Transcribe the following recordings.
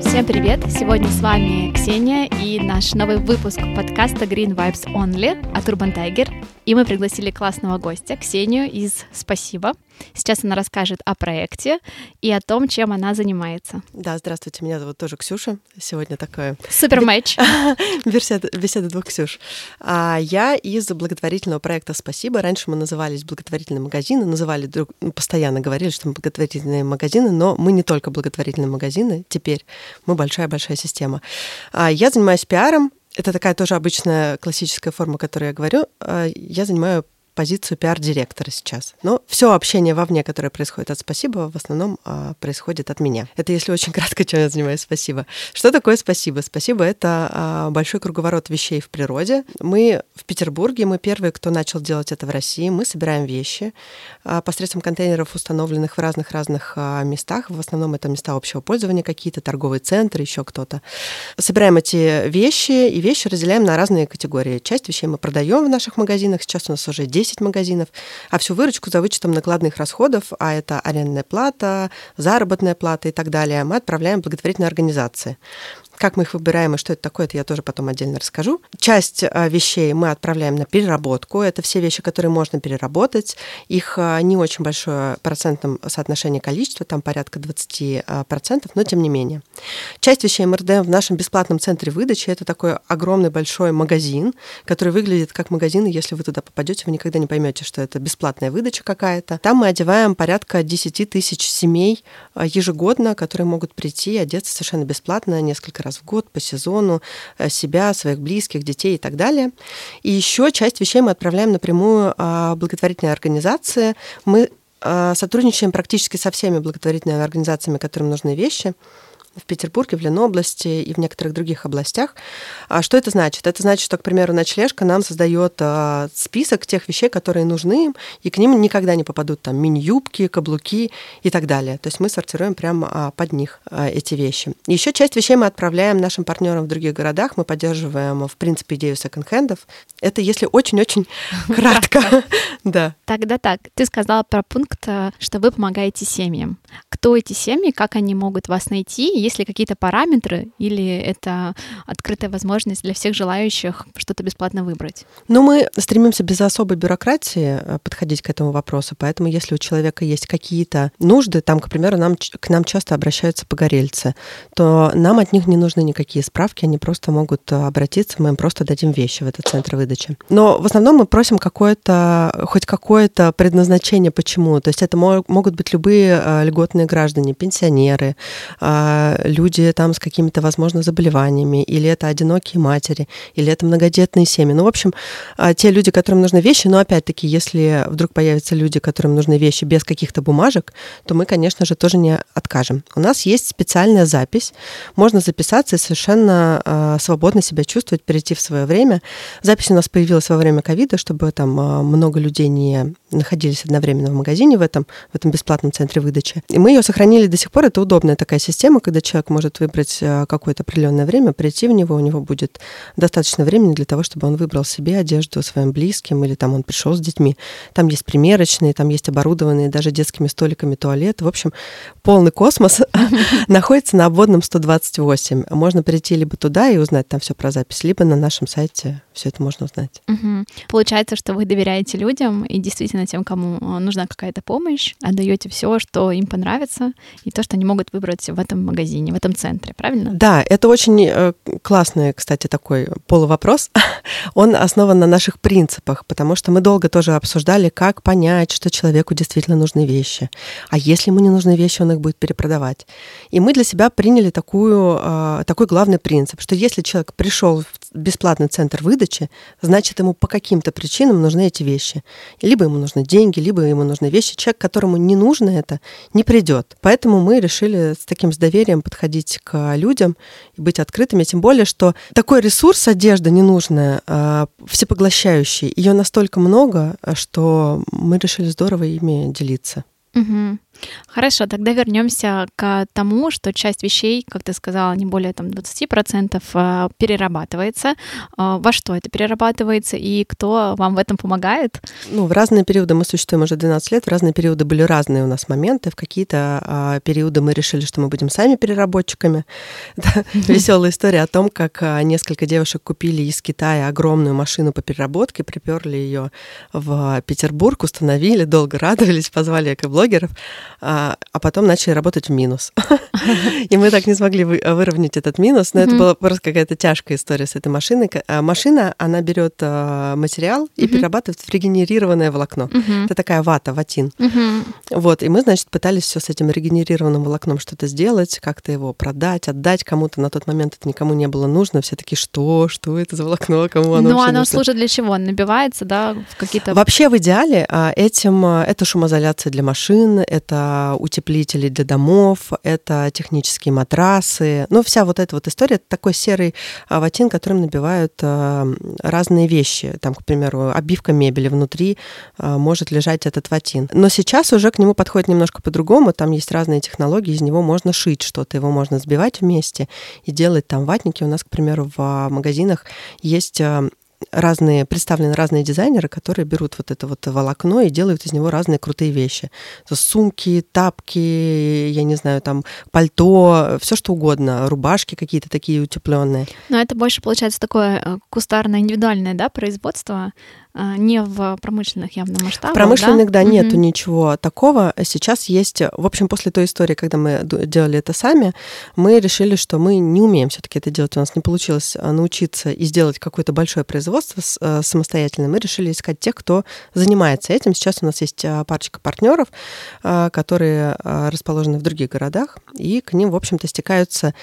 Всем привет! Сегодня с вами Ксения и наш новый выпуск подкаста Green Vibes Only от Urban Tiger. И мы пригласили классного гостя, Ксению из «Спасибо». Сейчас она расскажет о проекте и о том, чем она занимается. Да, здравствуйте, меня зовут тоже Ксюша. Сегодня такое... Супер матч. беседа, беседа двух Ксюш. А я из благотворительного проекта «Спасибо». Раньше мы назывались благотворительные магазины, называли друг... Ну, постоянно говорили, что мы благотворительные магазины, но мы не только благотворительные магазины, теперь мы большая-большая система. А я занимаюсь пиаром, это такая тоже обычная классическая форма, которую я говорю. А, я занимаю позицию пиар-директора сейчас. Но все общение вовне, которое происходит от «Спасибо», в основном а, происходит от меня. Это если очень кратко, чем я занимаюсь «Спасибо». Что такое «Спасибо»? «Спасибо» — это а, большой круговорот вещей в природе. Мы в Петербурге, мы первые, кто начал делать это в России. Мы собираем вещи а, посредством контейнеров, установленных в разных-разных а, местах. В основном это места общего пользования какие-то, торговые центры, еще кто-то. Собираем эти вещи, и вещи разделяем на разные категории. Часть вещей мы продаем в наших магазинах. Сейчас у нас уже 10 10 магазинов, а всю выручку за вычетом накладных расходов, а это арендная плата, заработная плата и так далее, мы отправляем в благотворительные организации. Как мы их выбираем и что это такое, это я тоже потом отдельно расскажу. Часть а, вещей мы отправляем на переработку. Это все вещи, которые можно переработать. Их а, не очень большое процентном соотношении количества, там порядка 20%, а, но тем не менее. Часть вещей раздаем в нашем бесплатном центре выдачи. Это такой огромный большой магазин, который выглядит как магазин, и если вы туда попадете, вы никогда не поймете, что это бесплатная выдача какая-то. Там мы одеваем порядка 10 тысяч семей ежегодно, которые могут прийти и одеться совершенно бесплатно несколько раз раз в год по сезону э, себя, своих близких, детей и так далее. И еще часть вещей мы отправляем напрямую а, благотворительные организации. Мы а, сотрудничаем практически со всеми благотворительными организациями, которым нужны вещи в Петербурге, в Ленобласти и в некоторых других областях. А что это значит? Это значит, что, к примеру, ночлежка нам создает а, список тех вещей, которые нужны им, и к ним никогда не попадут там мини-юбки, каблуки и так далее. То есть мы сортируем прямо а, под них а, эти вещи. Еще часть вещей мы отправляем нашим партнерам в других городах. Мы поддерживаем, в принципе, идею секонд-хендов. Это если очень-очень кратко. Да. Тогда так. Ты сказала про пункт, что вы помогаете семьям. Кто эти семьи, как они могут вас найти, есть ли какие-то параметры или это открытая возможность для всех желающих что-то бесплатно выбрать? Ну, мы стремимся без особой бюрократии э, подходить к этому вопросу, поэтому если у человека есть какие-то нужды, там, к примеру, нам, к нам часто обращаются погорельцы, то нам от них не нужны никакие справки, они просто могут э, обратиться, мы им просто дадим вещи в этот центр выдачи. Но в основном мы просим какое-то, хоть какое-то предназначение почему. То есть это могут быть любые э, льготные граждане, пенсионеры, люди там с какими-то, возможно, заболеваниями, или это одинокие матери, или это многодетные семьи. Ну, в общем, а, те люди, которым нужны вещи, но опять-таки, если вдруг появятся люди, которым нужны вещи без каких-то бумажек, то мы, конечно же, тоже не откажем. У нас есть специальная запись, можно записаться и совершенно а, свободно себя чувствовать, перейти в свое время. Запись у нас появилась во время ковида, чтобы там а, много людей не находились одновременно в магазине в этом, в этом бесплатном центре выдачи. И мы ее сохранили до сих пор. Это удобная такая система, когда человек может выбрать э, какое-то определенное время, прийти в него, у него будет достаточно времени для того, чтобы он выбрал себе одежду своим близким, или там он пришел с детьми. Там есть примерочные, там есть оборудованные даже детскими столиками туалет. В общем, полный космос находится на обводном 128. Можно прийти либо туда и узнать там все про запись, либо на нашем сайте все это можно узнать. Получается, что вы доверяете людям и действительно действительно тем, кому э, нужна какая-то помощь, отдаете все, что им понравится, и то, что они могут выбрать в этом магазине, в этом центре, правильно? Да, это очень э, классный, кстати, такой полувопрос. Он основан на наших принципах, потому что мы долго тоже обсуждали, как понять, что человеку действительно нужны вещи. А если ему не нужны вещи, он их будет перепродавать. И мы для себя приняли такую, э, такой главный принцип, что если человек пришел в бесплатный центр выдачи, значит, ему по каким-то причинам нужны эти вещи. Либо ему нужны деньги, либо ему нужны вещи. Человек, которому не нужно это, не придет. Поэтому мы решили с таким с доверием подходить к людям и быть открытыми. Тем более, что такой ресурс, одежда ненужная, а, всепоглощающий, ее настолько много, что мы решили здорово ими делиться. Угу. Хорошо, тогда вернемся к тому, что часть вещей, как ты сказала, не более там 20% а, перерабатывается. А, во что это перерабатывается и кто вам в этом помогает? Ну, в разные периоды мы существуем уже 12 лет, в разные периоды были разные у нас моменты. В какие-то а, периоды мы решили, что мы будем сами переработчиками. Веселая история о том, как несколько девушек купили из Китая огромную машину по переработке, приперли ее в Петербург, установили, долго радовались, позвали экоблогеров а, а потом начали работать в минус. И мы так не смогли выровнять этот минус, но это была просто какая-то тяжкая история с этой машиной. А машина, она берет а, материал и перерабатывает в регенерированное волокно. Это такая вата, ватин. Вот, и мы, значит, пытались все с этим регенерированным волокном что-то сделать, как-то его продать, отдать кому-то. На тот момент это никому не было нужно. Все такие, что, что это за волокно, кому оно Ну, оно служит для чего? Набивается, да, в какие-то... Вообще, в идеале этим это шумоизоляция для машин, это утеплители для домов, это технические матрасы. Ну, вся вот эта вот история, это такой серый ватин, которым набивают а, разные вещи. Там, к примеру, обивка мебели внутри а, может лежать этот ватин. Но сейчас уже к нему подходит немножко по-другому. Там есть разные технологии, из него можно шить что-то, его можно сбивать вместе и делать там ватники. У нас, к примеру, в магазинах есть разные, представлены разные дизайнеры, которые берут вот это вот волокно и делают из него разные крутые вещи. То сумки, тапки, я не знаю, там пальто, все что угодно, рубашки какие-то такие утепленные. Но это больше получается такое э, кустарное индивидуальное, да, производство, не в промышленных явно масштабах. В промышленных, да, да mm-hmm. нету ничего такого. Сейчас есть, в общем, после той истории, когда мы делали это сами, мы решили, что мы не умеем все-таки это делать. У нас не получилось а, научиться и сделать какое-то большое производство а, самостоятельно. Мы решили искать тех, кто занимается этим. Сейчас у нас есть парочка партнеров, которые расположены в других городах, и к ним, в общем-то, стекаются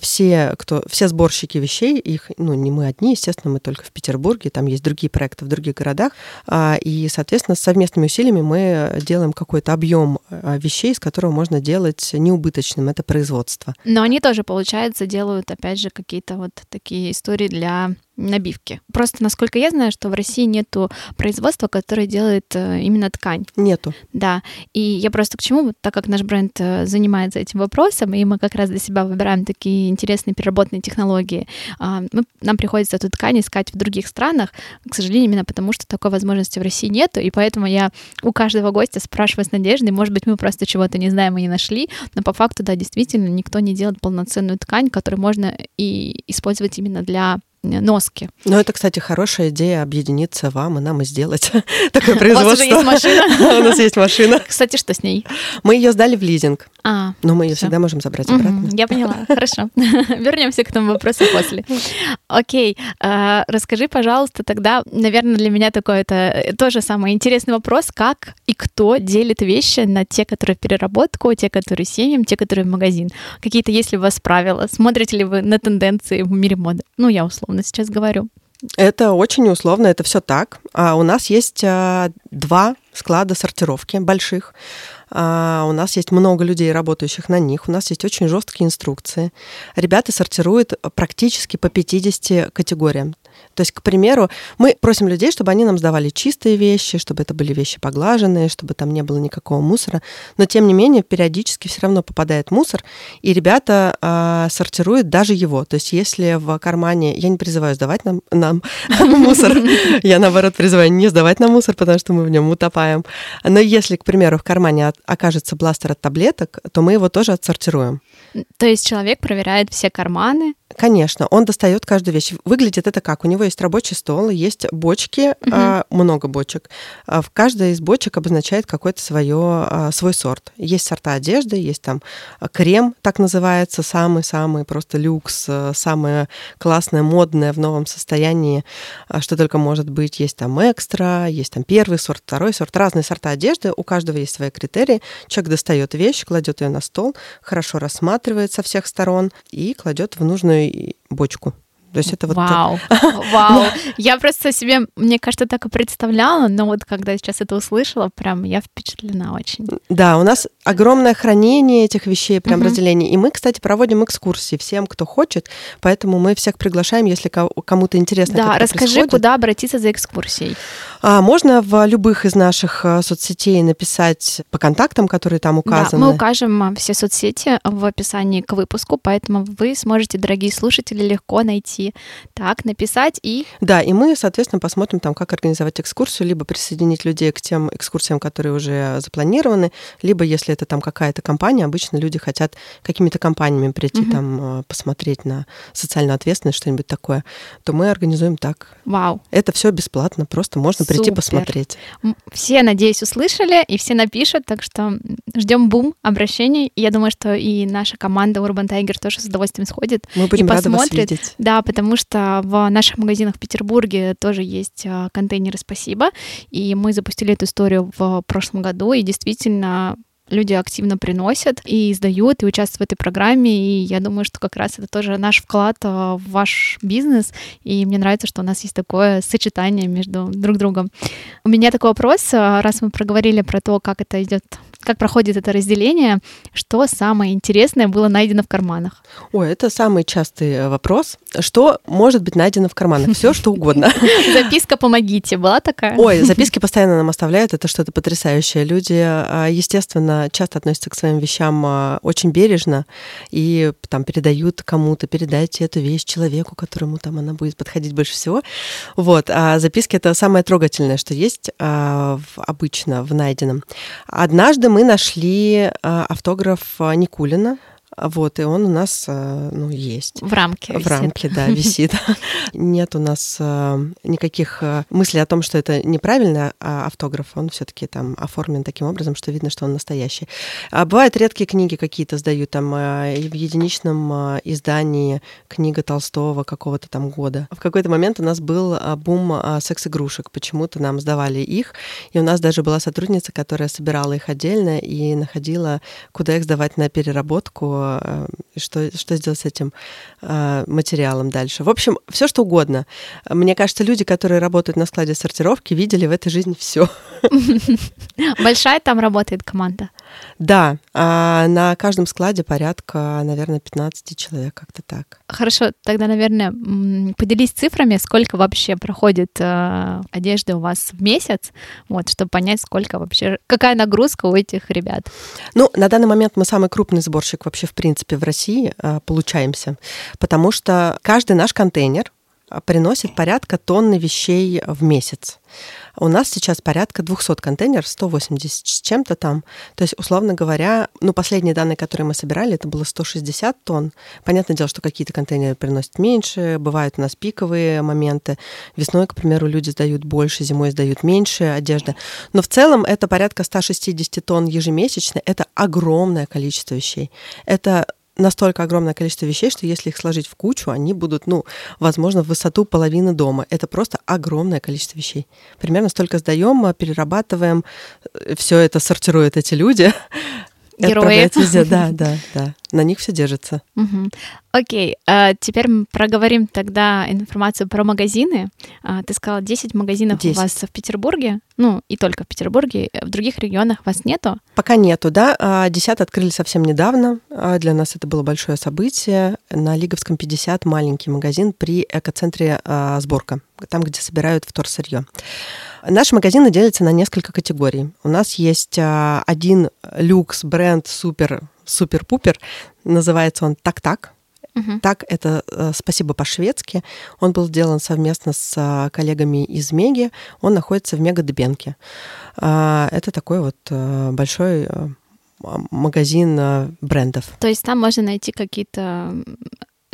все, кто, все сборщики вещей. Их, ну, не мы одни, естественно, мы только в Петербурге, там есть другие проекты в других городах. А, и, соответственно, совместными усилиями мы делаем какой-то объем а, вещей, из которого можно делать неубыточным это производство. Но они тоже, получается, делают, опять же, какие-то вот такие истории для набивки. Просто, насколько я знаю, что в России нету производства, которое делает э, именно ткань. Нету. Да. И я просто к чему, так как наш бренд э, занимается этим вопросом, и мы как раз для себя выбираем такие интересные переработанные технологии, а, нам приходится эту ткань искать в других странах, к сожалению, именно потому что такой возможности в России нету, и поэтому я у каждого гостя спрашиваю с надеждой, может быть, мы просто чего-то не знаем и не нашли, но по факту, да, действительно, никто не делает полноценную ткань, которую можно и использовать именно для носки. Ну, это, кстати, хорошая идея объединиться вам и нам и сделать такое производство. У вас уже есть машина? У нас есть машина. Кстати, что с ней? Мы ее сдали в лизинг. А, но мы ее всегда можем забрать обратно. Я поняла, хорошо. Вернемся к этому вопросу после. Окей, а, расскажи, пожалуйста, тогда, наверное, для меня такой это э, тоже самый интересный вопрос, как и кто делит вещи на те, которые в переработку, те, которые семьям, те, которые в магазин. Какие-то есть ли у вас правила? Смотрите ли вы на тенденции в мире моды? Ну, я условно сейчас говорю. Это очень условно, это все так. А у нас есть а, два склада сортировки больших. А, у нас есть много людей, работающих на них. У нас есть очень жесткие инструкции. Ребята сортируют практически по 50 категориям. То есть, к примеру, мы просим людей, чтобы они нам сдавали чистые вещи, чтобы это были вещи поглаженные, чтобы там не было никакого мусора. Но, тем не менее, периодически все равно попадает мусор, и ребята э, сортируют даже его. То есть, если в кармане... Я не призываю сдавать нам, нам мусор. Я, наоборот, призываю не сдавать нам мусор, потому что мы в нем утопаем. Но если, к примеру, в кармане окажется бластер от таблеток, то мы его тоже отсортируем. То есть человек проверяет все карманы, Конечно, он достает каждую вещь. Выглядит это как? У него есть рабочий стол, есть бочки, угу. много бочек. А в каждой из бочек обозначает какой-то свое, а, свой сорт. Есть сорта одежды, есть там крем, так называется, самый-самый просто люкс, самое классное, модное в новом состоянии, что только может быть. Есть там экстра, есть там первый сорт, второй сорт, разные сорта одежды, у каждого есть свои критерии. Человек достает вещь, кладет ее на стол, хорошо рассматривает со всех сторон и кладет в нужную бочку То есть это вот... Вау, вау. Я просто себе, мне кажется, так и представляла, но вот когда сейчас это услышала, прям я впечатлена очень. Да, у нас огромное хранение этих вещей, прям угу. разделение. И мы, кстати, проводим экскурсии всем, кто хочет, поэтому мы всех приглашаем, если кому-то интересно. Да, расскажи, происходит. куда обратиться за экскурсией. А, можно в любых из наших э, соцсетей написать по контактам, которые там указаны. Да, мы укажем все соцсети в описании к выпуску, поэтому вы сможете, дорогие слушатели, легко найти. Так, написать и... Да, и мы, соответственно, посмотрим там, как организовать экскурсию, либо присоединить людей к тем экскурсиям, которые уже запланированы, либо, если это там какая-то компания, обычно люди хотят какими-то компаниями прийти угу. там э, посмотреть на социальную ответственность, что-нибудь такое, то мы организуем так. Вау. Это все бесплатно, просто можно прийти Супер. посмотреть. Все, надеюсь, услышали, и все напишут, так что ждем бум обращений. Я думаю, что и наша команда Urban Tiger тоже с удовольствием сходит Мы будем и рады посмотрит. Да, потому что в наших магазинах в Петербурге тоже есть а, контейнеры «Спасибо», и мы запустили эту историю в прошлом году, и действительно люди активно приносят и издают, и участвуют в этой программе, и я думаю, что как раз это тоже наш вклад а, в ваш бизнес, и мне нравится, что у нас есть такое сочетание между друг другом. У меня такой вопрос, а, раз мы проговорили про то, как это идет как проходит это разделение, что самое интересное было найдено в карманах? Ой, это самый частый э, вопрос. Что может быть найдено в карманах? Все, что угодно. Записка «Помогите» была такая? Ой, записки постоянно нам оставляют, это что-то потрясающее. Люди, а, естественно, часто относятся к своим вещам а, очень бережно и там передают кому-то, передайте эту вещь человеку, которому там она будет подходить больше всего. Вот, а записки — это самое трогательное, что есть а, обычно в найденном. Однажды мы нашли автограф Никулина, вот, и он у нас, э, ну, есть. В рамке В рамке, да, висит. Нет у нас э, никаких э, мыслей о том, что это неправильный а, автограф. Он все таки там оформлен таким образом, что видно, что он настоящий. А бывают редкие книги какие-то сдают, там в единичном издании книга Толстого какого-то там года. В какой-то момент у нас был бум секс-игрушек. Почему-то нам сдавали их, и у нас даже была сотрудница, которая собирала их отдельно и находила, куда их сдавать на переработку, Э, что, что сделать с этим э, материалом дальше. В общем, все что угодно. Мне кажется, люди, которые работают на складе сортировки, видели в этой жизни все. Большая там работает команда? Да, а на каждом складе порядка, наверное, 15 человек, как-то так. Хорошо, тогда, наверное, поделись цифрами, сколько вообще проходит э, одежды у вас в месяц, вот, чтобы понять, сколько вообще, какая нагрузка у этих ребят. Ну, на данный момент мы самый крупный сборщик вообще, в принципе, в России э, получаемся, потому что каждый наш контейнер приносит порядка тонны вещей в месяц. У нас сейчас порядка 200 контейнеров, 180 с чем-то там. То есть, условно говоря, ну, последние данные, которые мы собирали, это было 160 тонн. Понятное дело, что какие-то контейнеры приносят меньше, бывают у нас пиковые моменты. Весной, к примеру, люди сдают больше, зимой сдают меньше одежды. Но в целом это порядка 160 тонн ежемесячно. Это огромное количество вещей. Это настолько огромное количество вещей, что если их сложить в кучу, они будут, ну, возможно, в высоту половины дома. Это просто огромное количество вещей. Примерно столько сдаем, перерабатываем, э, все это сортируют эти люди. Герои. Везде. Да, да, да. На них все держится. Угу. Окей, а теперь мы проговорим тогда информацию про магазины. А, ты сказала, 10 магазинов 10. у вас в Петербурге, ну и только в Петербурге, в других регионах вас нету? Пока нету, да. 10 а, открыли совсем недавно. А, для нас это было большое событие. На Лиговском 50 маленький магазин при экоцентре «Сборка», там, где собирают вторсырье. Наши магазины делятся на несколько категорий. У нас есть один люкс бренд супер супер-пупер. Называется он «Так-так». Угу. Так, это э, «Спасибо по-шведски». Он был сделан совместно с э, коллегами из Меги. Он находится в Мега-Дебенке. Э, это такой вот э, большой э, магазин брендов. То есть там можно найти какие-то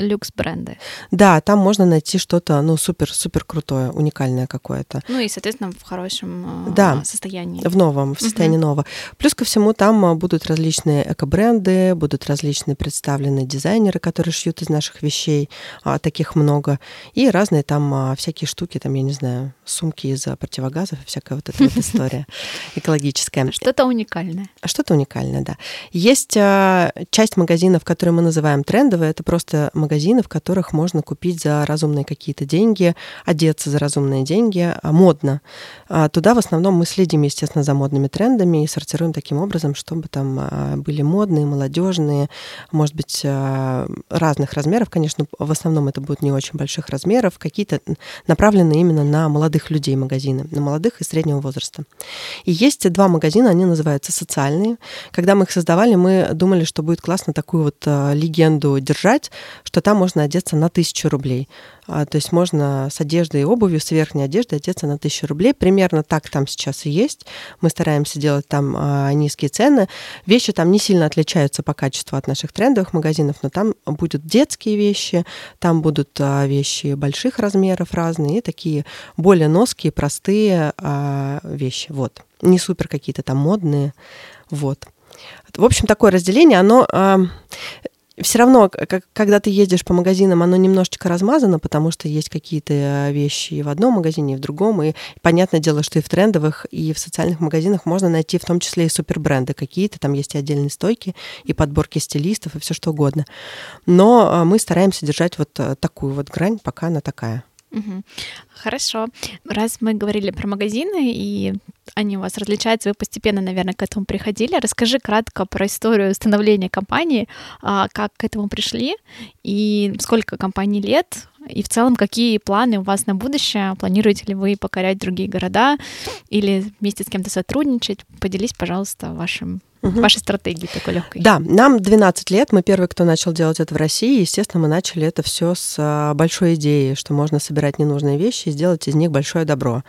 люкс-бренды. Да, там можно найти что-то, ну, супер-супер крутое, уникальное какое-то. Ну и, соответственно, в хорошем э, да, состоянии. В новом, в состоянии uh-huh. нового. Плюс ко всему там э, будут различные эко-бренды, будут различные представленные дизайнеры, которые шьют из наших вещей, а, таких много, и разные там а, всякие штуки, там, я не знаю, сумки из противогазов и всякая вот эта вот история экологическая. Что-то уникальное. Что-то уникальное, да. Есть а, часть магазинов, которые мы называем трендовые, это просто магазины магазины, в которых можно купить за разумные какие-то деньги, одеться за разумные деньги, а, модно. А, туда в основном мы следим, естественно, за модными трендами и сортируем таким образом, чтобы там а, были модные, молодежные, может быть, разных размеров. Конечно, в основном это будут не очень больших размеров, какие-то направлены именно на молодых людей магазины, на молодых и среднего возраста. И есть два магазина, они называются социальные. Когда мы их создавали, мы думали, что будет классно такую вот легенду держать, что там можно одеться на тысячу рублей. А, то есть можно с одеждой и обувью, с верхней одеждой одеться на тысячу рублей. Примерно так там сейчас и есть. Мы стараемся делать там а, низкие цены. Вещи там не сильно отличаются по качеству от наших трендовых магазинов, но там будут детские вещи, там будут а, вещи больших размеров разные, и такие более ноские, простые вещи. Вот. Не супер какие-то там модные. Вот. В общем, такое разделение, оно все равно, когда ты едешь по магазинам, оно немножечко размазано, потому что есть какие-то э, вещи и в одном магазине, и в другом. И понятное дело, что и в трендовых, и в социальных магазинах можно найти в том числе и супербренды какие-то. Там есть и отдельные стойки, и подборки стилистов, и все что угодно. Но э, мы стараемся держать вот э, такую вот грань, пока она такая. Угу. Хорошо. Раз мы говорили про магазины, и они у вас различаются, вы постепенно, наверное, к этому приходили. Расскажи кратко про историю становления компании, а, как к этому пришли, и сколько компании лет, и в целом какие планы у вас на будущее? Планируете ли вы покорять другие города или вместе с кем-то сотрудничать? Поделись, пожалуйста, вашим угу. вашей стратегии такой легкой. Да, нам 12 лет, мы первые, кто начал делать это в России. Естественно, мы начали это все с а, большой идеи, что можно собирать ненужные вещи и сделать из них большое добро.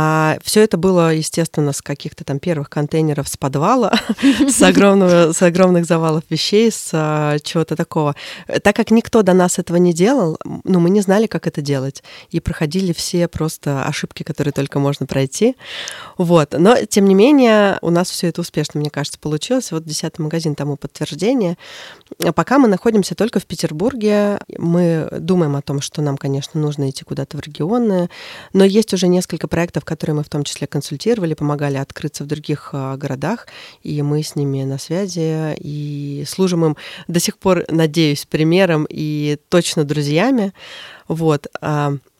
А все это было, естественно, с каких-то там первых контейнеров с подвала, с, огромного, с огромных завалов вещей, с а, чего-то такого. Так как никто до нас этого не делал, ну, мы не знали, как это делать. И проходили все просто ошибки, которые только можно пройти. Вот. Но, тем не менее, у нас все это успешно, мне кажется, получилось. Вот десятый магазин тому подтверждение. Пока мы находимся только в Петербурге, мы думаем о том, что нам, конечно, нужно идти куда-то в регионы, но есть уже несколько проектов, которые мы в том числе консультировали, помогали открыться в других а, городах, и мы с ними на связи и служим им до сих пор, надеюсь, примером и точно друзьями. Вот.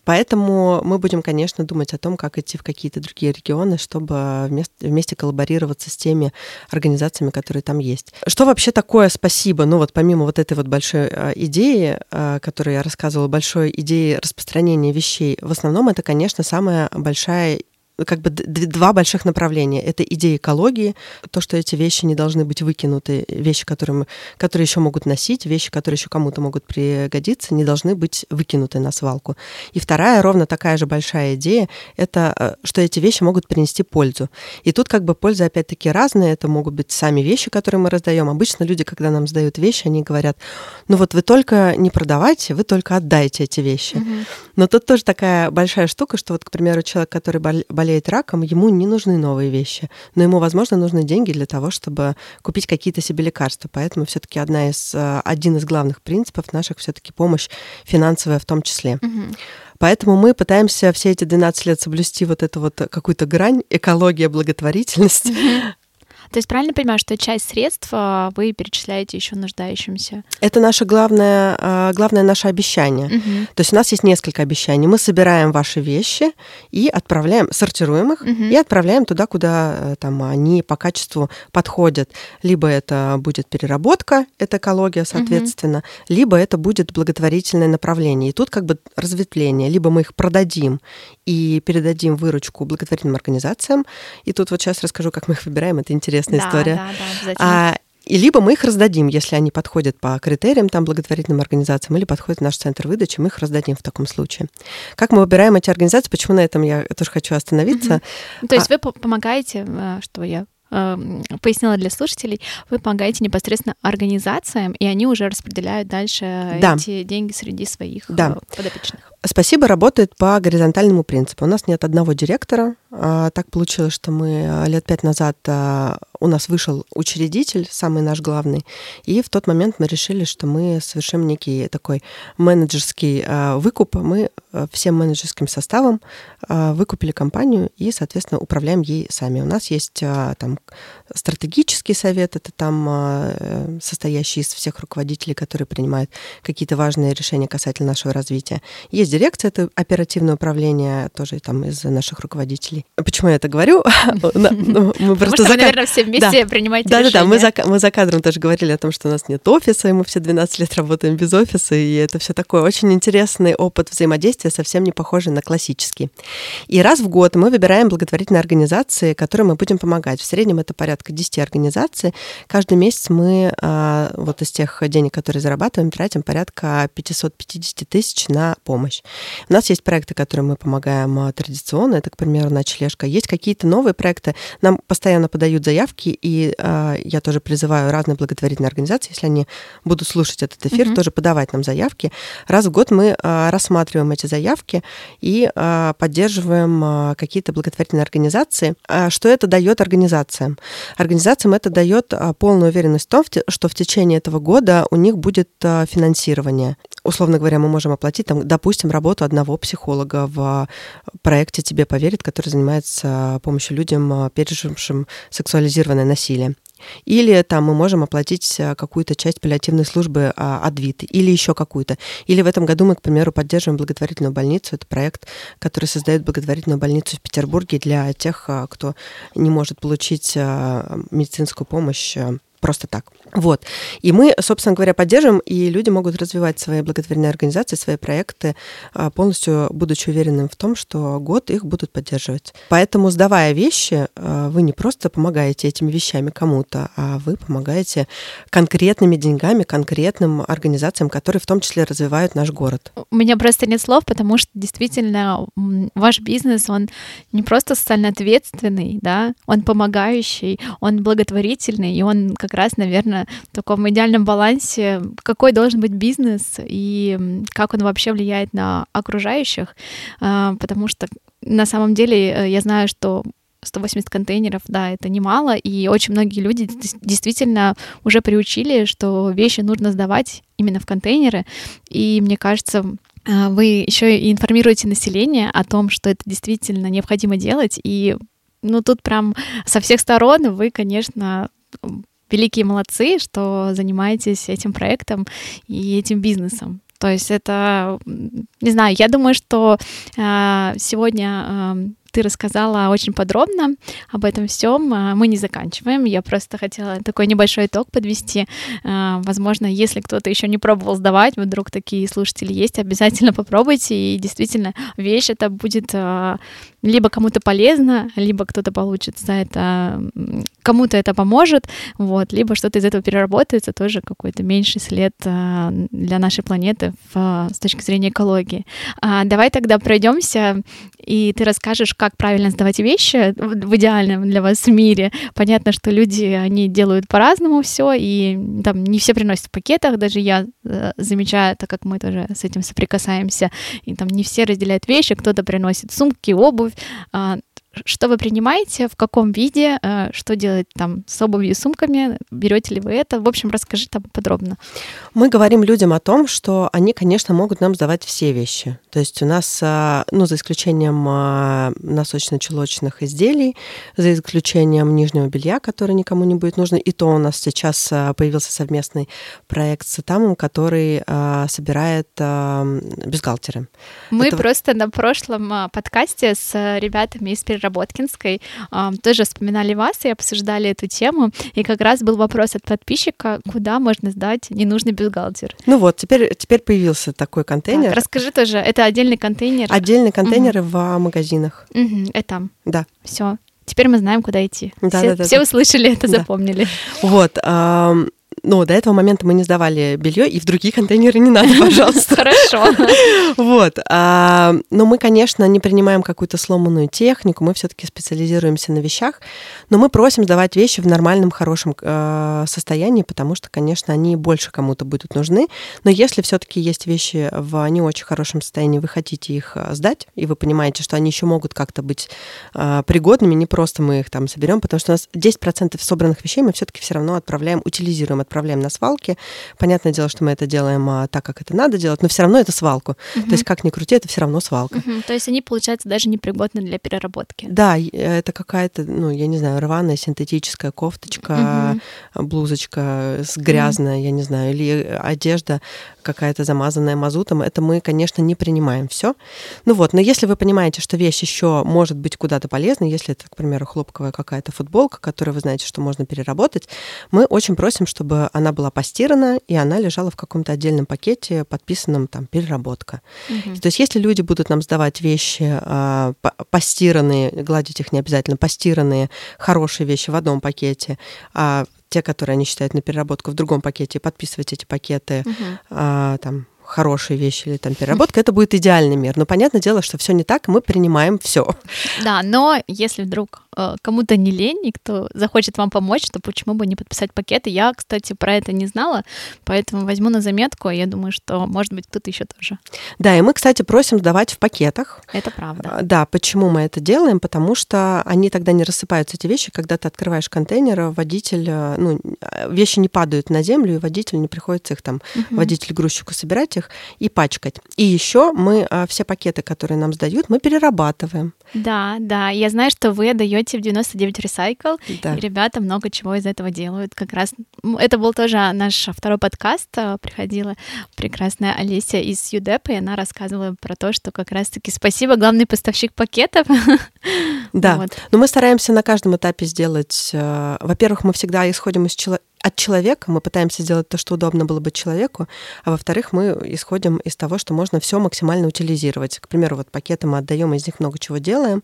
Поэтому мы будем, конечно, думать о том, как идти в какие-то другие регионы, чтобы вместе, вместе коллаборироваться с теми организациями, которые там есть. Что вообще такое спасибо? Ну вот помимо вот этой вот большой а, идеи, которую я рассказывала, большой идеи распространения вещей, в основном это, конечно, самая большая как бы два больших направления. Это идея экологии, то, что эти вещи не должны быть выкинуты, вещи, которые, которые еще могут носить, вещи, которые еще кому-то могут пригодиться, не должны быть выкинуты на свалку. И вторая, ровно такая же большая идея, это э, что эти вещи могут принести пользу. И тут как бы польза опять-таки разная. Это могут быть сами вещи, которые мы раздаем. Обычно люди, когда нам сдают вещи, они говорят, ну вот вы только не продавайте, вы только отдайте эти вещи. Mm-hmm. Но тут тоже такая большая штука, что вот, к примеру, человек, который болеет болеет раком, ему не нужны новые вещи, но ему, возможно, нужны деньги для того, чтобы купить какие-то себе лекарства. Поэтому все-таки одна из, э, один из главных принципов наших все-таки помощь финансовая в том числе. Угу. Поэтому мы пытаемся все эти 12 лет соблюсти вот эту вот какую-то грань, экология, благотворительность, то есть правильно понимаю, что часть средств а, вы перечисляете еще нуждающимся? Это наше главное, а, главное наше обещание. Угу. То есть у нас есть несколько обещаний. Мы собираем ваши вещи и отправляем, сортируем их угу. и отправляем туда, куда э, там они по качеству подходят. Либо это будет переработка, это экология, соответственно, угу. либо это будет благотворительное направление. И тут как бы разветвление. Либо мы их продадим и передадим выручку благотворительным организациям. И тут вот сейчас расскажу, как мы их выбираем. Это интересно интересная да, история. Да, да, а, и либо мы их раздадим, если они подходят по критериям там благотворительным организациям или подходят в наш центр выдачи, мы их раздадим в таком случае. Как мы выбираем эти организации? Почему на этом я тоже хочу остановиться? Угу. То есть а... вы помогаете, э, что я эм, пояснила для слушателей, вы помогаете непосредственно организациям, и они уже распределяют дальше да. эти деньги среди своих да. Э, подопечных. Спасибо работает по горизонтальному принципу. У нас нет одного директора. А, так получилось, что мы а, лет пять назад а, у нас вышел учредитель, самый наш главный, и в тот момент мы решили, что мы совершим некий такой менеджерский выкуп. Мы всем менеджерским составом выкупили компанию и, соответственно, управляем ей сами. У нас есть там стратегический совет, это там состоящий из всех руководителей, которые принимают какие-то важные решения касательно нашего развития. Есть дирекция, это оперативное управление, тоже там из наших руководителей. Почему я это говорю? Ну, мы просто наверное, все вместе принимаете решения. Да-да-да, мы за кадром тоже говорили о том, что у нас нет офиса, и мы все 12 лет работаем без офиса, и это все такое очень интересный опыт взаимодействия, совсем не похожий на классический. И раз в год мы выбираем благотворительные организации, которым мы будем помогать. В среднем это порядка 10 организаций. Каждый месяц мы а, вот из тех денег, которые зарабатываем, тратим порядка 550 тысяч на помощь. У нас есть проекты, которым мы помогаем а, традиционно, это, к примеру, ночлежка. Есть какие-то новые проекты, нам постоянно подают заявки, и э, я тоже призываю разные благотворительные организации, если они будут слушать этот эфир, mm-hmm. тоже подавать нам заявки. Раз в год мы э, рассматриваем эти заявки и э, поддерживаем э, какие-то благотворительные организации. А что это дает организациям? Организациям это дает э, полную уверенность в том, что в течение этого года у них будет э, финансирование условно говоря, мы можем оплатить, там, допустим, работу одного психолога в проекте «Тебе поверит», который занимается помощью людям, пережившим сексуализированное насилие. Или там мы можем оплатить какую-то часть паллиативной службы а, Адвиты, или еще какую-то. Или в этом году мы, к примеру, поддерживаем благотворительную больницу. Это проект, который создает благотворительную больницу в Петербурге для тех, а, кто не может получить а, медицинскую помощь просто так. Вот. И мы, собственно говоря, поддерживаем, и люди могут развивать свои благотворительные организации, свои проекты, полностью будучи уверенным в том, что год их будут поддерживать. Поэтому, сдавая вещи, вы не просто помогаете этими вещами кому-то, а вы помогаете конкретными деньгами, конкретным организациям, которые в том числе развивают наш город. У меня просто нет слов, потому что действительно ваш бизнес, он не просто социально ответственный, да, он помогающий, он благотворительный, и он как раз, наверное, в таком идеальном балансе, какой должен быть бизнес и как он вообще влияет на окружающих, а, потому что на самом деле э, я знаю, что 180 контейнеров, да, это немало, и очень многие люди действительно уже приучили, что вещи нужно сдавать именно в контейнеры, и мне кажется, а, вы еще и информируете население о том, что это действительно необходимо делать, и ну тут прям со всех сторон вы, конечно, великие молодцы, что занимаетесь этим проектом и этим бизнесом. То есть это, не знаю, я думаю, что э, сегодня э, ты рассказала очень подробно об этом всем. А, мы не заканчиваем. Я просто хотела такой небольшой итог подвести. А, возможно, если кто-то еще не пробовал сдавать, вдруг такие слушатели есть, обязательно попробуйте. И действительно, вещь это будет а, либо кому-то полезно, либо кто-то получит за это, кому-то это поможет, вот, либо что-то из этого переработается, тоже какой-то меньший след для нашей планеты в, с точки зрения экологии. Давай тогда пройдемся, и ты расскажешь, как правильно сдавать вещи в идеальном для вас мире. Понятно, что люди, они делают по-разному все, и там не все приносят в пакетах, даже я э, замечаю, так как мы тоже с этим соприкасаемся, и там не все разделяют вещи, кто-то приносит сумки, обувь, а, что вы принимаете, в каком виде, э, что делать там с обувью и сумками, берете ли вы это? В общем, расскажи там подробно. Мы говорим людям о том, что они, конечно, могут нам сдавать все вещи. То есть у нас, э, ну, за исключением э, носочно-чулочных изделий, за исключением нижнего белья, которое никому не будет нужно, и то у нас сейчас появился совместный проект с Тамом, который собирает бюстгальтеры. Мы это... просто на прошлом подкасте с ребятами из Переработкинской тоже вспоминали вас и обсуждали эту тему. И как раз был вопрос от подписчика, куда можно сдать ненужный бюстгальтер. Ну вот, теперь, теперь появился такой контейнер. Так, расскажи тоже, это отдельный контейнер? Отдельный контейнер угу. в магазинах. Угу, это Да. Все. Теперь мы знаем, куда идти. Да, все, да, да, все да. услышали это, да. запомнили. Вот. Ну, до этого момента мы не сдавали белье, и в другие контейнеры не надо, пожалуйста. Хорошо. Вот. А, но мы, конечно, не принимаем какую-то сломанную технику, мы все-таки специализируемся на вещах, но мы просим сдавать вещи в нормальном, хорошем э, состоянии, потому что, конечно, они больше кому-то будут нужны. Но если все-таки есть вещи в не очень хорошем состоянии, вы хотите их э, сдать, и вы понимаете, что они еще могут как-то быть э, пригодными, не просто мы их там соберем, потому что у нас 10% собранных вещей мы все-таки все равно отправляем, утилизируем, отправляем на свалки. Понятное дело, что мы это делаем а, так, как это надо делать, но все равно это свалку. Угу. То есть как ни крути, это все равно свалка. Угу. То есть они, получается, даже непригодны для переработки. Да, это какая-то, ну, я не знаю, рваная синтетическая кофточка, угу. блузочка с грязная, угу. я не знаю, или одежда какая-то замазанная мазутом. Это мы, конечно, не принимаем все. Ну вот, но если вы понимаете, что вещь еще может быть куда-то полезной, если это, к примеру, хлопковая какая-то футболка, которую вы знаете, что можно переработать, мы очень просим, чтобы она была постирана, и она лежала в каком-то отдельном пакете, подписанном там переработка. Угу. То есть если люди будут нам сдавать вещи э, постиранные, гладить их не обязательно, постиранные, хорошие вещи в одном пакете, а те, которые они считают на переработку в другом пакете, подписывать эти пакеты угу. а, там хорошие вещи или там переработка, это будет идеальный мир. Но понятное дело, что все не так, мы принимаем все. Да, но если вдруг э, кому-то не лень, и кто захочет вам помочь, то почему бы не подписать пакеты? Я, кстати, про это не знала, поэтому возьму на заметку. Я думаю, что, может быть, кто-то еще тоже. Да, и мы, кстати, просим сдавать в пакетах. Это правда. А, да, почему мы это делаем? Потому что они тогда не рассыпаются, эти вещи, когда ты открываешь контейнер, водитель, э, ну, вещи не падают на землю, и водителю не приходится их там, угу. водитель-грузчику собирать их и пачкать. И еще мы все пакеты, которые нам сдают, мы перерабатываем. Да, да. Я знаю, что вы даете в 99 Recycle, да. и ребята много чего из этого делают. Как раз это был тоже наш второй подкаст. А, приходила прекрасная Олеся из ЮДЭП, и она рассказывала про то, что как раз-таки спасибо, главный поставщик пакетов. Да, вот. но мы стараемся на каждом этапе сделать... А, во-первых, мы всегда исходим из человека от человека, мы пытаемся сделать то, что удобно было бы человеку, а во-вторых, мы исходим из того, что можно все максимально утилизировать. К примеру, вот пакеты мы отдаем, из них много чего делаем,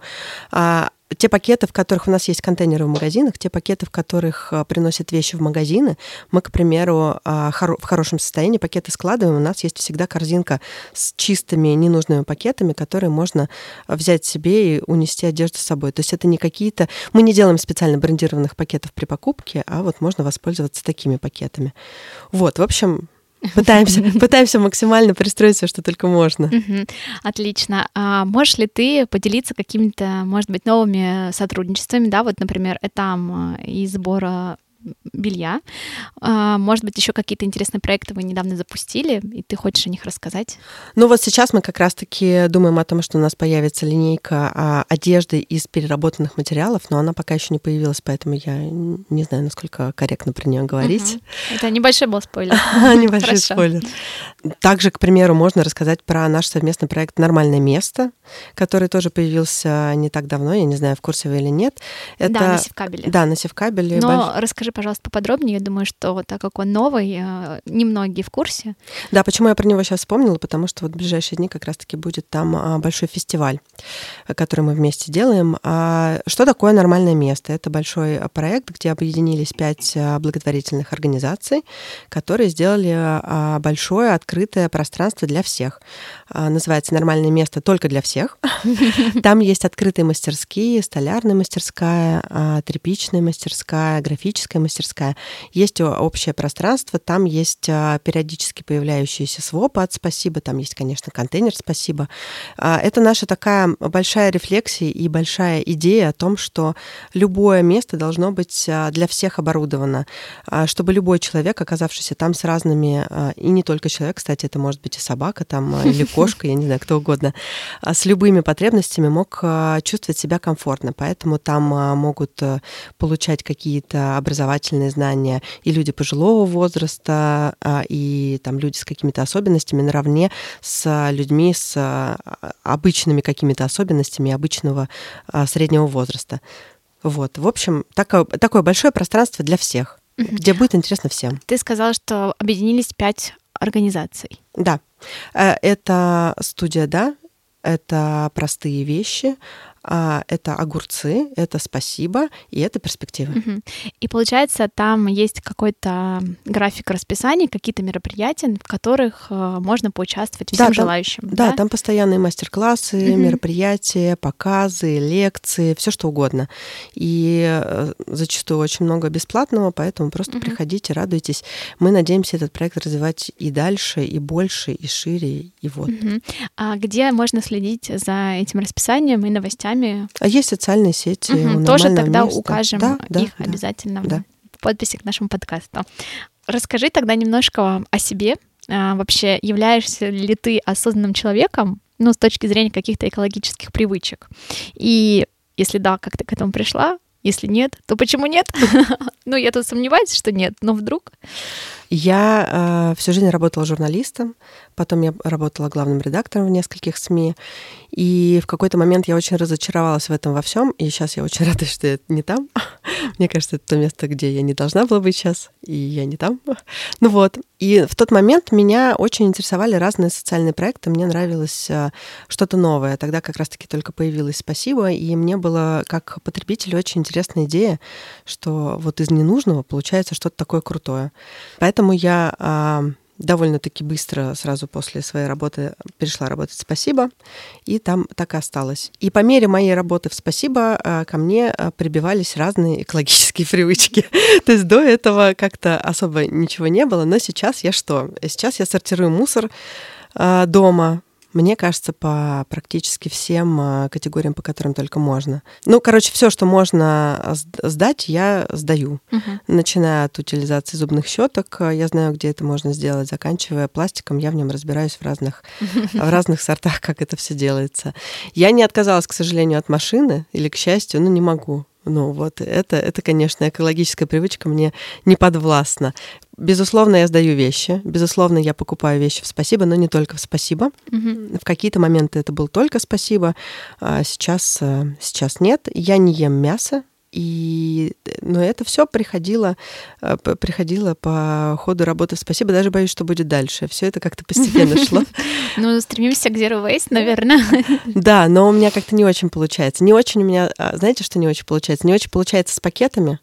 а те пакеты, в которых у нас есть контейнеры в магазинах, те пакеты, в которых а, приносят вещи в магазины, мы, к примеру, а, в хорошем состоянии пакеты складываем. У нас есть всегда корзинка с чистыми ненужными пакетами, которые можно взять себе и унести одежду с собой. То есть это не какие-то... Мы не делаем специально брендированных пакетов при покупке, а вот можно воспользоваться такими пакетами. Вот, в общем, Пытаемся, пытаемся максимально пристроить все, что только можно. Отлично. А можешь ли ты поделиться какими-то, может быть, новыми сотрудничествами, да, вот, например, этам э, и сбора белья. А, может быть, еще какие-то интересные проекты вы недавно запустили, и ты хочешь о них рассказать? Ну вот сейчас мы как раз-таки думаем о том, что у нас появится линейка а, одежды из переработанных материалов, но она пока еще не появилась, поэтому я не знаю, насколько корректно про нее говорить. Угу. Это небольшой был спойлер. Небольшой спойлер. Также, к примеру, можно рассказать про наш совместный проект «Нормальное место», который тоже появился не так давно, я не знаю, в курсе вы или нет. Это... Да, на Севкабеле. Да, на Севкабеле. Но расскажи, пожалуйста, поподробнее. Я думаю, что так как он новый, э, немногие в курсе. Да, почему я про него сейчас вспомнила? Потому что вот в ближайшие дни как раз-таки будет там а, большой фестиваль, который мы вместе делаем. А что такое нормальное место? Это большой проект, где объединились пять а, благотворительных организаций, которые сделали а, большое открытое пространство для всех. Называется «Нормальное место только для всех». Там есть открытые мастерские, столярная мастерская, тряпичная мастерская, графическая мастерская. Есть общее пространство, там есть а, периодически появляющиеся свопы от «Спасибо», там есть, конечно, контейнер «Спасибо». А, это наша такая большая рефлексия и большая идея о том, что любое место должно быть а, для всех оборудовано, чтобы любой человек, оказавшийся там с разными, и не только человек, кстати, это может быть и собака там, или кошка, я не знаю, кто угодно, с любыми потребностями мог чувствовать себя комфортно. Поэтому там могут получать какие-то образовательные знания и люди пожилого возраста, а, и там люди с какими-то особенностями наравне с людьми с а, обычными какими-то особенностями обычного а, среднего возраста. Вот, в общем, такое, такое большое пространство для всех, где будет интересно всем. Ты сказала, что объединились пять организаций. Да, э, это студия, да, это простые вещи, а, это огурцы, это спасибо и это перспективы. Угу. И получается, там есть какой-то график расписания, какие-то мероприятия, в которых э, можно поучаствовать всем да, там, желающим. Да, да, там постоянные мастер-классы, угу. мероприятия, показы, лекции, все что угодно. И э, зачастую очень много бесплатного, поэтому просто угу. приходите, радуйтесь. Мы надеемся этот проект развивать и дальше, и больше, и шире, и вот. Угу. А где можно следить за этим расписанием и новостями? Сами. А есть социальные сети. Угу, тоже тогда места. укажем да, да, их да, обязательно да. в подписи к нашему подкасту. Расскажи тогда немножко о себе. А, вообще, являешься ли ты осознанным человеком, ну, с точки зрения каких-то экологических привычек? И если да, как ты к этому пришла? Если нет, то почему нет? ну, я тут сомневаюсь, что нет, но вдруг. Я э, всю жизнь работала журналистом, потом я работала главным редактором в нескольких СМИ, и в какой-то момент я очень разочаровалась в этом во всем, и сейчас я очень рада, что я не там. Мне кажется, это то место, где я не должна была быть сейчас, и я не там. Ну вот. И в тот момент меня очень интересовали разные социальные проекты, мне нравилось э, что-то новое. Тогда как раз-таки только появилось «Спасибо», и мне было как потребителю очень интересная идея, что вот из ненужного получается что-то такое крутое. Поэтому я а, довольно-таки быстро сразу после своей работы перешла работать «Спасибо», и там так и осталось. И по мере моей работы в «Спасибо» а, ко мне а, прибивались разные экологические привычки. То есть до этого как-то особо ничего не было, но сейчас я что? Сейчас я сортирую мусор дома, мне кажется, по практически всем а, категориям, по которым только можно. Ну, короче, все, что можно сдать, я сдаю. Угу. Начиная от утилизации зубных щеток, а, я знаю, где это можно сделать, заканчивая пластиком, я в нем разбираюсь в разных, в разных сортах, как это все делается. Я не отказалась, к сожалению, от машины, или, к счастью, ну, не могу. Ну вот это, это, конечно, экологическая привычка мне не подвластна. Безусловно, я сдаю вещи. Безусловно, я покупаю вещи в спасибо, но не только в спасибо. Угу. В какие-то моменты это было только спасибо, а сейчас, э, сейчас нет. Я не ем мясо, и, но это все приходило, э, приходило по ходу работы. Спасибо, даже боюсь, что будет дальше. Все это как-то постепенно шло. Ну, стремимся к Zero Waste, наверное. Да, но у меня как-то не очень получается. Не очень у меня, а, знаете, что не очень получается? Не очень получается с пакетами.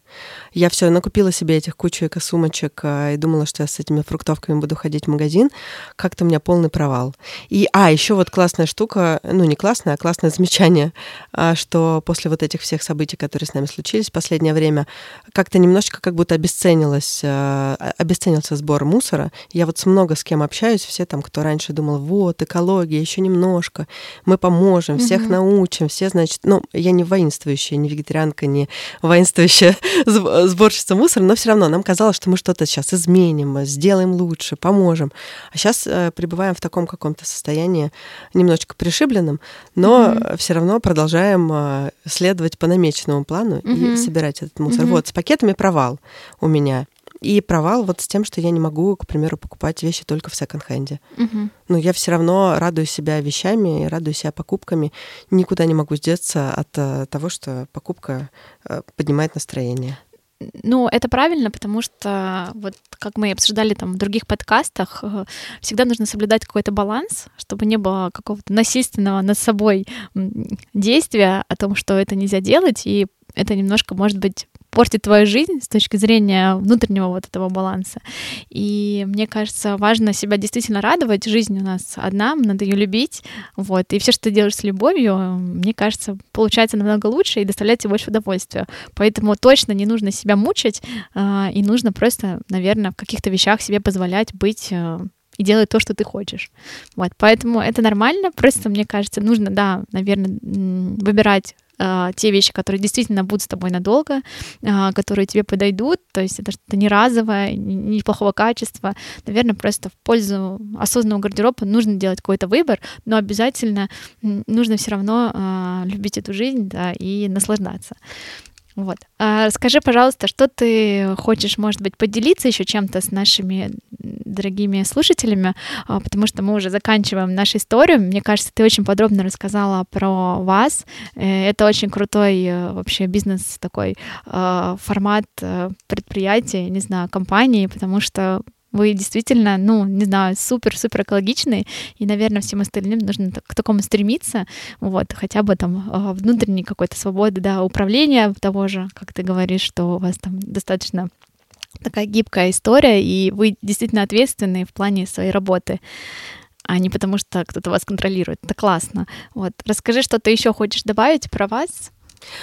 Я все накупила себе этих кучу эко-сумочек а, и думала, что я с этими фруктовками буду ходить в магазин. Как-то у меня полный провал. И, а, еще вот классная штука, ну, не классная, а классное замечание, а, что после вот этих всех событий, которые с нами случились в последнее время, как-то немножечко как будто обесценилось, а, обесценился сбор мусора. Я вот с много с кем общаюсь, все там, кто раньше думал, вот, экология, еще немножко, мы поможем, всех mm-hmm. научим, все, значит, ну, я не воинствующая, не вегетарианка, не воинствующая сборщица мусора, но все равно нам казалось, что мы что-то сейчас изменим, сделаем лучше, поможем. А сейчас э, пребываем в таком каком-то состоянии немножечко пришибленном, но mm-hmm. все равно продолжаем э, следовать по намеченному плану mm-hmm. и собирать этот мусор. Mm-hmm. Вот, с пакетами провал у меня. И провал вот с тем, что я не могу, к примеру, покупать вещи только в секонд-хенде. Угу. Но я все равно радую себя вещами, радую себя покупками. Никуда не могу сдеться от э, того, что покупка э, поднимает настроение. Ну, это правильно, потому что, вот как мы обсуждали там в других подкастах, э, всегда нужно соблюдать какой-то баланс, чтобы не было какого-то насильственного над собой действия о том, что это нельзя делать, и это немножко, может быть, портит твою жизнь с точки зрения внутреннего вот этого баланса. И мне кажется, важно себя действительно радовать. Жизнь у нас одна, надо ее любить. Вот. И все, что ты делаешь с любовью, мне кажется, получается намного лучше и доставляет тебе больше удовольствия. Поэтому точно не нужно себя мучить, а, и нужно просто, наверное, в каких-то вещах себе позволять быть э, и делать то, что ты хочешь. Вот, поэтому это нормально, просто, мне кажется, нужно, да, наверное, выбирать а, те вещи, которые действительно будут с тобой надолго, а, которые тебе подойдут, то есть это что-то не разовое, неплохого качества. Наверное, просто в пользу осознанного гардероба нужно делать какой-то выбор, но обязательно нужно все равно а, любить эту жизнь да, и наслаждаться. Вот. А скажи, пожалуйста, что ты хочешь, может быть, поделиться еще чем-то с нашими дорогими слушателями, а, потому что мы уже заканчиваем нашу историю. Мне кажется, ты очень подробно рассказала про вас. Э, это очень крутой э, вообще бизнес такой а, формат э, предприятия, не знаю, компании, потому что Вы действительно, ну, не знаю, супер-супер экологичные, и, наверное, всем остальным нужно к такому стремиться, вот, хотя бы там а, внутренней какой-то свободы, да, управления того же, как ты говоришь, что у вас там достаточно такая гибкая история, и вы действительно ответственны в плане своей работы а не потому что кто-то вас контролирует. Это классно. Вот. Расскажи, что ты еще хочешь добавить про вас?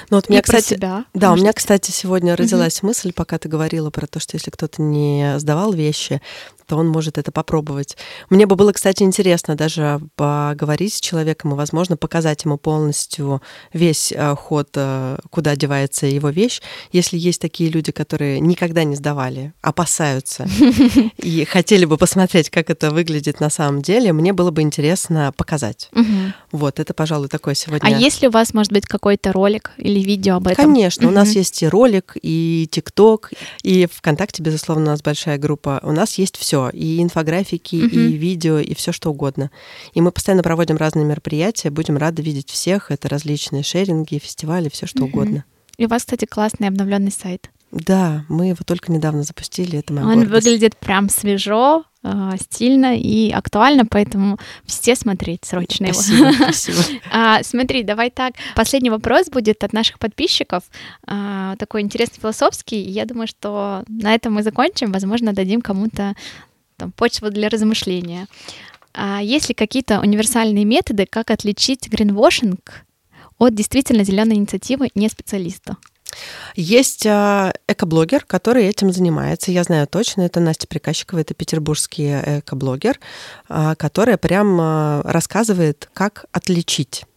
Ну вот у меня, кстати, себя, да, у меня, кстати, сегодня родилась угу. мысль, пока ты говорила про то, что если кто-то не сдавал вещи, то он может это попробовать. Мне бы было, кстати, интересно даже поговорить с человеком и, возможно, показать ему полностью весь э, ход, э, куда одевается его вещь. Если есть такие люди, которые никогда не сдавали, опасаются и хотели бы посмотреть, как это выглядит на самом деле, мне было бы интересно показать. Вот, это, пожалуй, такое сегодня. А если у вас, может быть, какой-то ролик или видео об этом? Конечно, у нас есть и ролик, и ТикТок, и ВКонтакте, безусловно, у нас большая группа. У нас есть все и инфографики, угу. и видео, и все что угодно. И мы постоянно проводим разные мероприятия, будем рады видеть всех. Это различные шеринги, фестивали, все что угу. угодно. И у вас, кстати, классный обновленный сайт. Да, мы его только недавно запустили, это моя Он гордость. выглядит прям свежо, а, стильно и актуально, поэтому все смотреть срочно спасибо, его. Спасибо. а, смотри, давай так. Последний вопрос будет от наших подписчиков. А, такой интересный философский. Я думаю, что на этом мы закончим. Возможно, дадим кому-то там, почва для размышления. А есть ли какие-то универсальные методы, как отличить гринвошинг от действительно зеленой инициативы не специалиста? Есть э, экоблогер, который этим занимается. Я знаю точно, это Настя Приказчикова, это петербургский экоблогер, э, которая прям э, рассказывает, как отличить а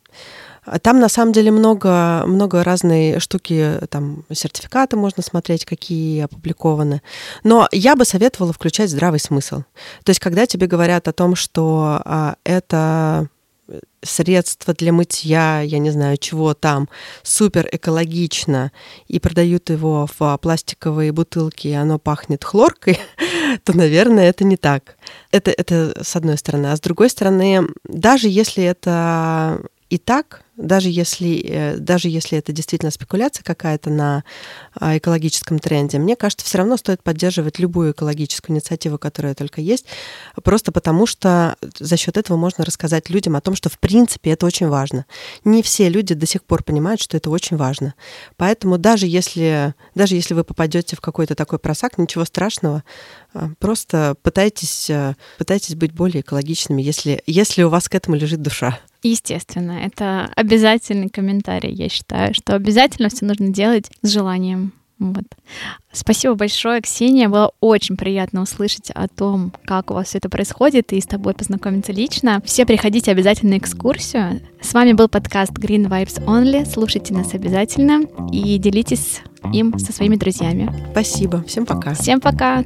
там на самом деле много, много разной штуки, там сертификаты можно смотреть, какие опубликованы. Но я бы советовала включать здравый смысл. То есть, когда тебе говорят о том, что а, это средство для мытья, я не знаю, чего там, супер экологично, и продают его в пластиковые бутылки, и оно пахнет хлоркой, то, наверное, это не так. Это, это с одной стороны. А с другой стороны, даже если это и так, даже если, э, даже если это действительно спекуляция какая-то на а, экологическом тренде, мне кажется, все равно стоит поддерживать любую экологическую инициативу, которая только есть, просто потому что за счет этого можно рассказать людям о том, что в принципе это очень важно. Не все люди до сих пор понимают, что это очень важно. Поэтому даже если, даже если вы попадете в какой-то такой просак, ничего страшного, а, просто пытайтесь, э, пытайтесь быть более экологичными, если, если у вас к этому лежит душа. Естественно, это обязательный комментарий, я считаю, что обязательно все нужно делать с желанием. Вот. Спасибо большое, Ксения. Было очень приятно услышать о том, как у вас все это происходит, и с тобой познакомиться лично. Все приходите обязательно на экскурсию. С вами был подкаст Green Vibes Only. Слушайте нас обязательно и делитесь им со своими друзьями. Спасибо. Всем пока. Всем пока.